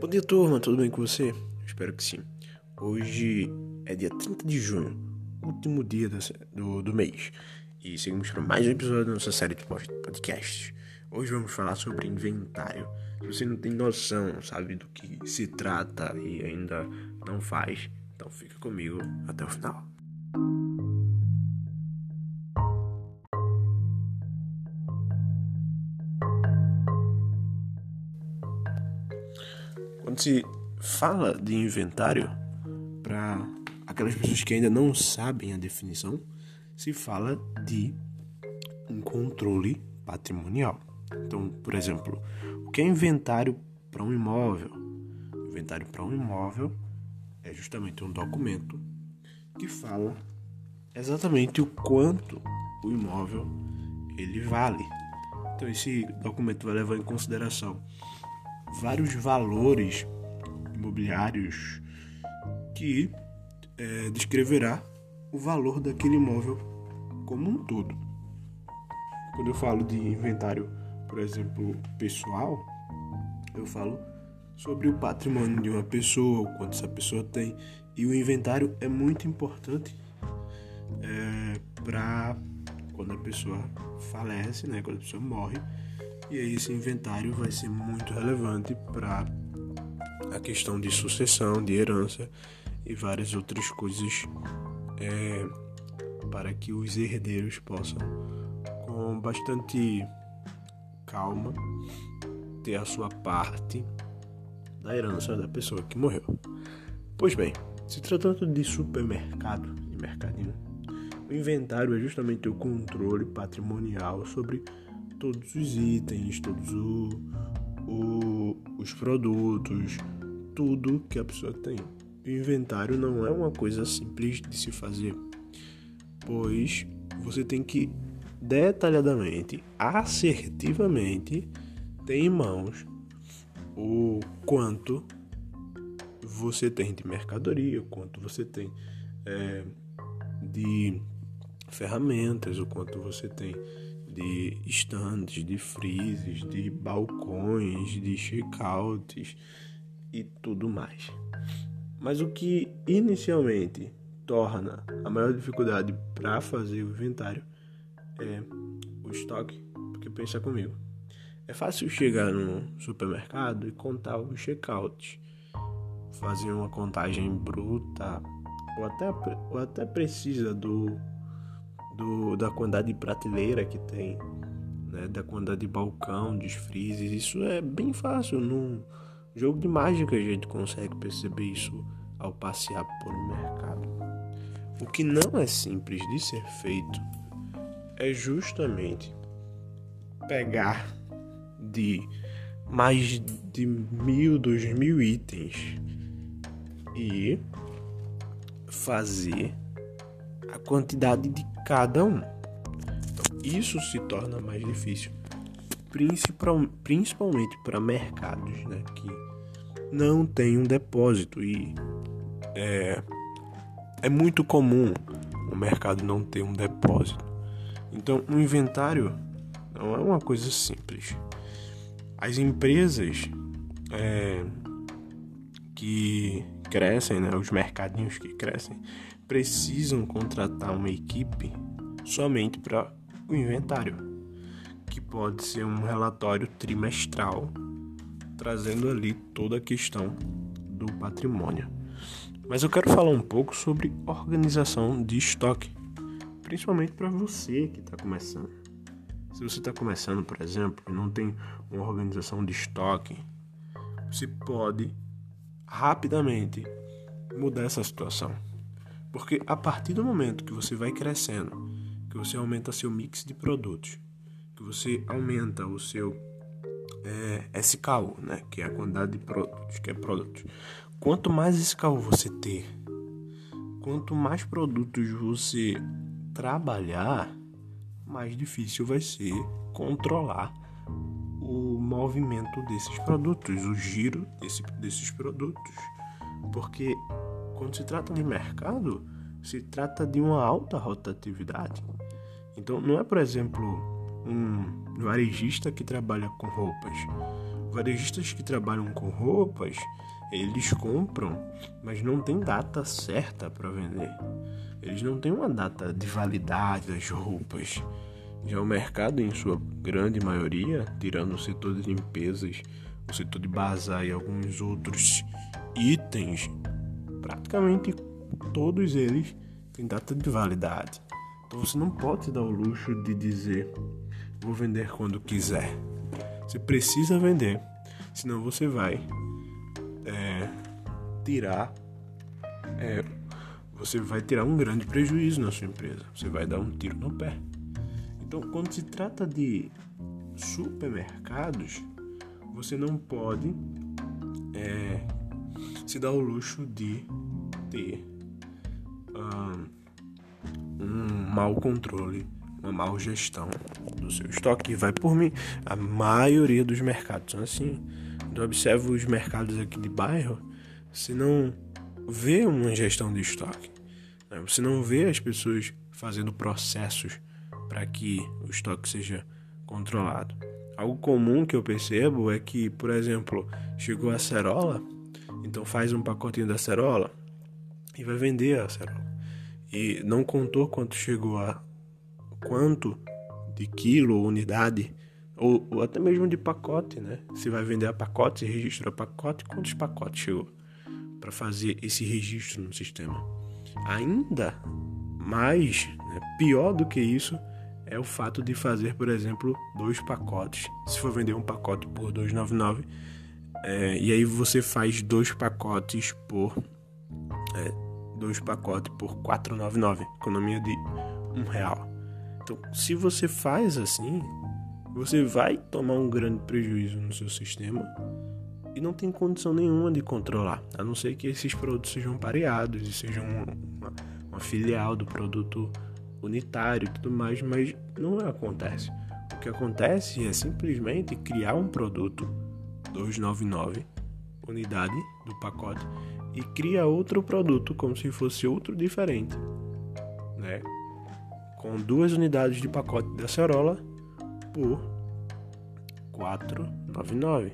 Bom dia, turma, tudo bem com você? Espero que sim. Hoje é dia 30 de junho, último dia do, do mês, e seguimos para mais um episódio da nossa série de podcasts. Hoje vamos falar sobre inventário. Se você não tem noção, sabe do que se trata e ainda não faz, então fica comigo até o final. Quando se fala de inventário, para aquelas pessoas que ainda não sabem a definição, se fala de um controle patrimonial. Então, por exemplo, o que é inventário para um imóvel? Inventário para um imóvel é justamente um documento que fala exatamente o quanto o imóvel ele vale. Então esse documento vai levar em consideração vários valores imobiliários que é, descreverá o valor daquele imóvel como um todo. Quando eu falo de inventário, por exemplo, pessoal, eu falo sobre o patrimônio de uma pessoa, o quanto essa pessoa tem. E o inventário é muito importante é, para quando a pessoa falece, né, quando a pessoa morre, e aí esse inventário vai ser muito relevante para a questão de sucessão, de herança e várias outras coisas é, para que os herdeiros possam, com bastante calma, ter a sua parte da herança da pessoa que morreu. Pois bem, se tratando de supermercado e mercadinho, o inventário é justamente o controle patrimonial sobre todos os itens, todos o, o, os produtos, tudo que a pessoa tem. O inventário não é uma coisa simples de se fazer, pois você tem que detalhadamente, assertivamente ter em mãos o quanto você tem de mercadoria, o quanto você tem é, de ferramentas, o quanto você tem de estandes, de frises, de balcões, de checkouts e tudo mais. Mas o que inicialmente torna a maior dificuldade para fazer o inventário é o estoque, porque pensa comigo. É fácil chegar no supermercado e contar os checkouts, fazer uma contagem bruta ou até, ou até precisa do do, da quantidade de prateleira que tem, né, da quantidade de balcão, de freezes. Isso é bem fácil. Num jogo de mágica a gente consegue perceber isso ao passear por um mercado. O que não é simples de ser feito é justamente pegar de mais de mil, dois mil itens e fazer a quantidade de cada um. Então, isso se torna mais difícil, principalmente para mercados né, que não tem um depósito e é, é muito comum o mercado não ter um depósito. Então, um inventário não é uma coisa simples. As empresas é, que crescem, né, os mercadinhos que crescem, precisam contratar uma equipe somente para o inventário, que pode ser um relatório trimestral, trazendo ali toda a questão do patrimônio. Mas eu quero falar um pouco sobre organização de estoque, principalmente para você que está começando. Se você está começando, por exemplo, e não tem uma organização de estoque, você pode rapidamente mudar essa situação. Porque a partir do momento que você vai crescendo, que você aumenta seu mix de produtos, que você aumenta o seu é, SKU, né, que é a quantidade de produtos, que é produtos. Quanto mais SKU você ter, quanto mais produtos você trabalhar, mais difícil vai ser controlar o movimento desses produtos, o giro desse, desses produtos. Porque quando se trata de mercado, se trata de uma alta rotatividade. Então, não é, por exemplo, um varejista que trabalha com roupas. varejistas que trabalham com roupas, eles compram, mas não tem data certa para vender. Eles não têm uma data de validade das roupas. Já o mercado, em sua grande maioria, tirando o setor de limpezas, o setor de bazar e alguns outros itens, praticamente todos eles têm data de validade. Então você não pode se dar o luxo de dizer vou vender quando quiser. Você precisa vender, senão você vai é, tirar é, você vai tirar um grande prejuízo na sua empresa. Você vai dar um tiro no pé. Então, quando se trata de supermercados, você não pode é, se dar o luxo de ter um, um mau controle, uma má gestão do seu estoque. Vai por mim. A maioria dos mercados são assim. Eu observo os mercados aqui de bairro, se não vê uma gestão de estoque, né? você não vê as pessoas fazendo processos para que o estoque seja controlado. Algo comum que eu percebo é que, por exemplo, chegou a acerola, então faz um pacotinho da acerola e vai vender a acerola. E não contou quanto chegou a quanto de quilo unidade ou, ou, até mesmo de pacote, né? Se vai vender a pacote, se registra pacote, quantos pacotes chegou para fazer esse registro no sistema. Ainda mais, né, pior do que isso, é o fato de fazer, por exemplo, dois pacotes. Se for vender um pacote por 2,99, é, e aí você faz dois pacotes por é, dois pacotes por 4,99, economia de um real. Então, se você faz assim, você vai tomar um grande prejuízo no seu sistema e não tem condição nenhuma de controlar, a não ser que esses produtos sejam pareados e sejam uma, uma filial do produto unitário e tudo mais, mas não acontece. O que acontece é simplesmente criar um produto 299 unidade do pacote e cria outro produto como se fosse outro diferente, né? Com duas unidades de pacote da acerola por 499.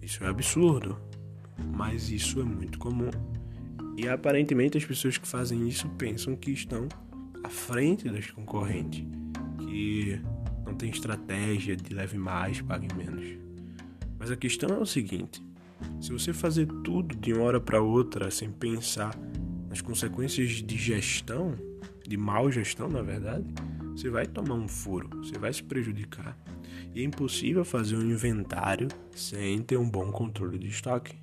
Isso é absurdo, mas isso é muito comum. E aparentemente as pessoas que fazem isso pensam que estão à frente das concorrentes, que não tem estratégia de leve mais, pague menos. Mas a questão é o seguinte: se você fazer tudo de uma hora para outra sem pensar nas consequências de gestão, de mal gestão, na verdade, você vai tomar um furo, você vai se prejudicar. E é impossível fazer um inventário sem ter um bom controle de estoque.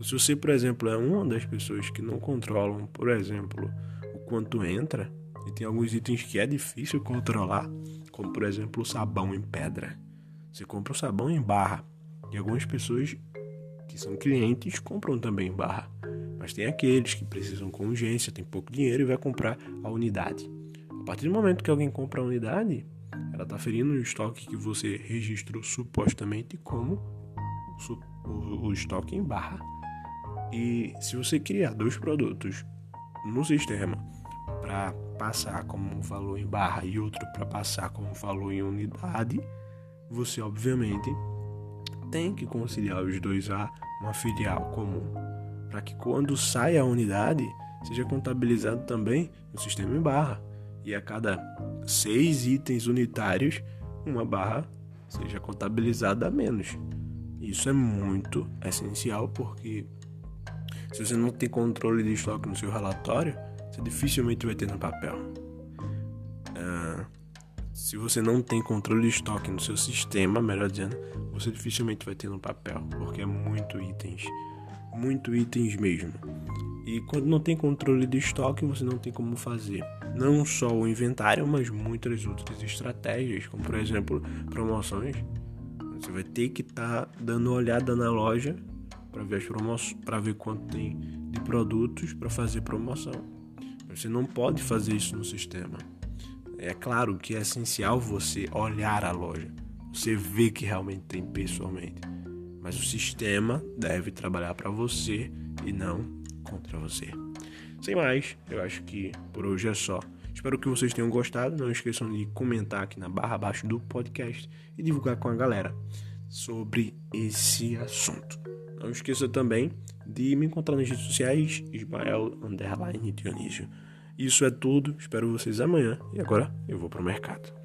Se você, por exemplo, é uma das pessoas que não controlam, por exemplo, o quanto entra, e tem alguns itens que é difícil controlar, como por exemplo o sabão em pedra. Você compra o sabão em barra, e algumas pessoas que são clientes compram também em barra. Mas tem aqueles que precisam com urgência, tem pouco dinheiro e vai comprar a unidade. A partir do momento que alguém compra a unidade, ela está ferindo o estoque que você registrou supostamente como o, estoque em barra. E se você criar dois produtos no sistema para passar como valor em barra e outro para passar como valor em unidade, você obviamente tem que conciliar os dois a uma filial comum, para que quando sai a unidade seja contabilizado também no sistema em barra e a cada seis itens unitários uma barra seja contabilizada a menos. Isso é muito essencial porque se você não tem controle de estoque no seu relatório, você dificilmente vai ter no papel. Uh, se você não tem controle de estoque no seu sistema, melhor dizendo, você dificilmente vai ter no papel, porque é muito itens, muito itens mesmo. E quando não tem controle de estoque, você não tem como fazer não só o inventário, mas muitas outras estratégias, como por exemplo promoções. Você vai ter que estar tá dando uma olhada na loja para ver as promoções, para ver quanto tem de produtos para fazer promoção. Você não pode fazer isso no sistema. É claro que é essencial você olhar a loja, você ver que realmente tem pessoalmente. Mas o sistema deve trabalhar para você e não contra você. Sem mais, eu acho que por hoje é só. Espero que vocês tenham gostado. Não esqueçam de comentar aqui na barra abaixo do podcast e divulgar com a galera. sobre esse assunto. Não esqueça também de me encontrar nas redes sociais, Ismael Underline Dionísio. Isso é tudo, espero vocês amanhã e agora eu vou pro mercado.